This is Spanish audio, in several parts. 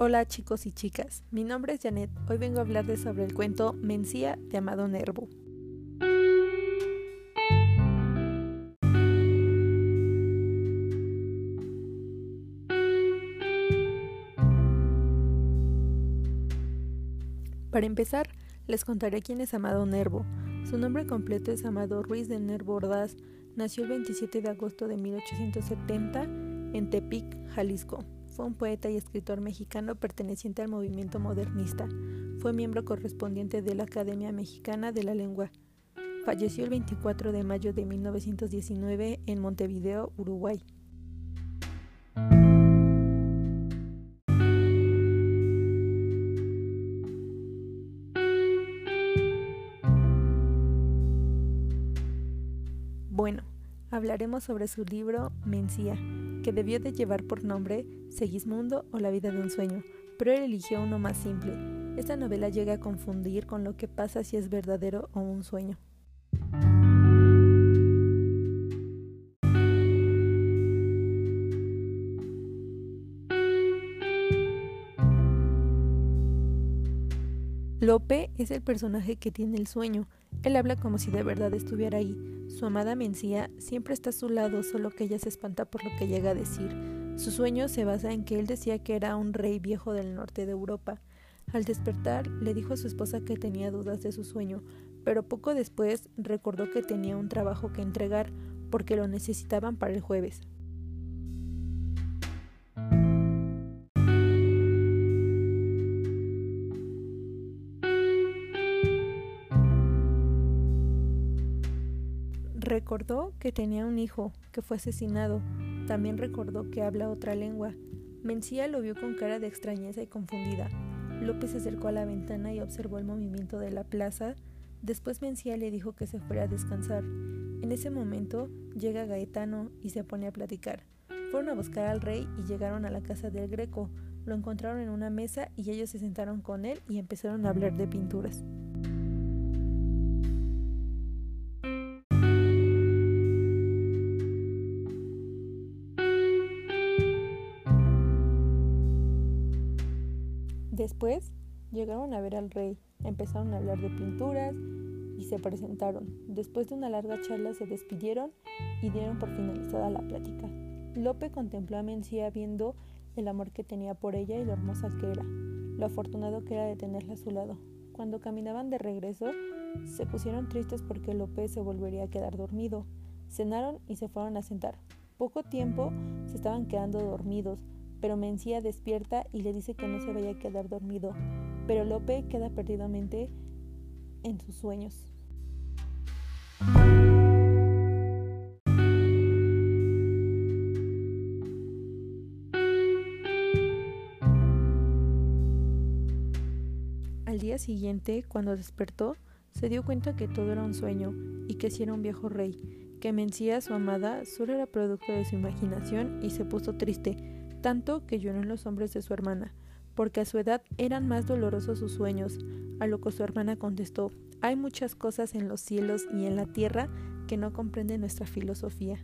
Hola chicos y chicas, mi nombre es Janet. Hoy vengo a hablarles sobre el cuento Mencía de Amado Nervo. Para empezar, les contaré quién es Amado Nervo. Su nombre completo es Amado Ruiz de Nervo Ordaz. Nació el 27 de agosto de 1870 en Tepic, Jalisco. Fue un poeta y escritor mexicano perteneciente al movimiento modernista. Fue miembro correspondiente de la Academia Mexicana de la Lengua. Falleció el 24 de mayo de 1919 en Montevideo, Uruguay. Bueno, hablaremos sobre su libro Mencía, que debió de llevar por nombre Segismundo o la vida de un sueño, pero él eligió uno más simple. Esta novela llega a confundir con lo que pasa si es verdadero o un sueño. Lope es el personaje que tiene el sueño. Él habla como si de verdad estuviera ahí. Su amada Mencía siempre está a su lado, solo que ella se espanta por lo que llega a decir. Su sueño se basa en que él decía que era un rey viejo del norte de Europa. Al despertar, le dijo a su esposa que tenía dudas de su sueño, pero poco después recordó que tenía un trabajo que entregar porque lo necesitaban para el jueves. Recordó que tenía un hijo que fue asesinado. También recordó que habla otra lengua. Mencía lo vio con cara de extrañeza y confundida. López se acercó a la ventana y observó el movimiento de la plaza. Después Mencía le dijo que se fuera a descansar. En ese momento llega Gaetano y se pone a platicar. Fueron a buscar al rey y llegaron a la casa del Greco. Lo encontraron en una mesa y ellos se sentaron con él y empezaron a hablar de pinturas. Después llegaron a ver al rey, empezaron a hablar de pinturas y se presentaron. Después de una larga charla se despidieron y dieron por finalizada la plática. Lope contempló a Mencía viendo el amor que tenía por ella y lo hermosa que era, lo afortunado que era de tenerla a su lado. Cuando caminaban de regreso, se pusieron tristes porque Lope se volvería a quedar dormido. Cenaron y se fueron a sentar. Poco tiempo se estaban quedando dormidos, pero Mencía despierta y le dice que no se vaya a quedar dormido, pero Lope queda perdidamente en sus sueños. Al día siguiente, cuando despertó, se dio cuenta que todo era un sueño y que si era un viejo rey, que Mencía, su amada, solo era producto de su imaginación y se puso triste, tanto que lloró en los hombros de su hermana, porque a su edad eran más dolorosos sus sueños, a lo que su hermana contestó, hay muchas cosas en los cielos y en la tierra que no comprende nuestra filosofía.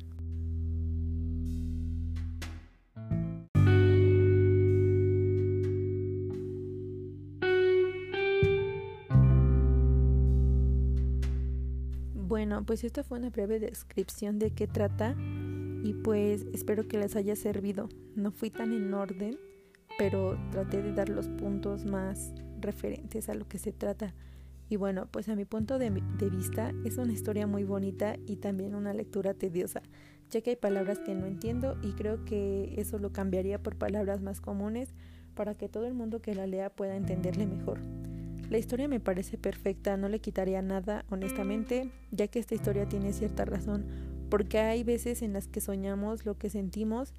Bueno, pues esta fue una breve descripción de qué trata y pues espero que les haya servido. No fui tan en orden, pero traté de dar los puntos más referentes a lo que se trata. Y bueno, pues a mi punto de, vista es una historia muy bonita y también una lectura tediosa, ya que hay palabras que no entiendo y creo que eso lo cambiaría por palabras más comunes para que todo el mundo que la lea pueda entenderle mejor. La historia me parece perfecta, no le quitaría nada, honestamente, ya que esta historia tiene cierta razón porque hay veces en las que soñamos lo que sentimos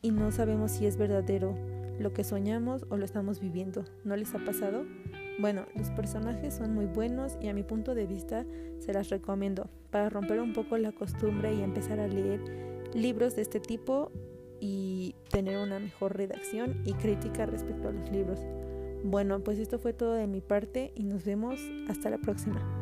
y no sabemos si es verdadero lo que soñamos o lo estamos viviendo. ¿No les ha pasado? Bueno, los personajes son muy buenos y a mi punto de vista se las recomiendo para romper un poco la costumbre y empezar a leer libros de este tipo y tener una mejor redacción y crítica respecto a los libros. Bueno, pues esto fue todo de mi parte y nos vemos hasta la próxima.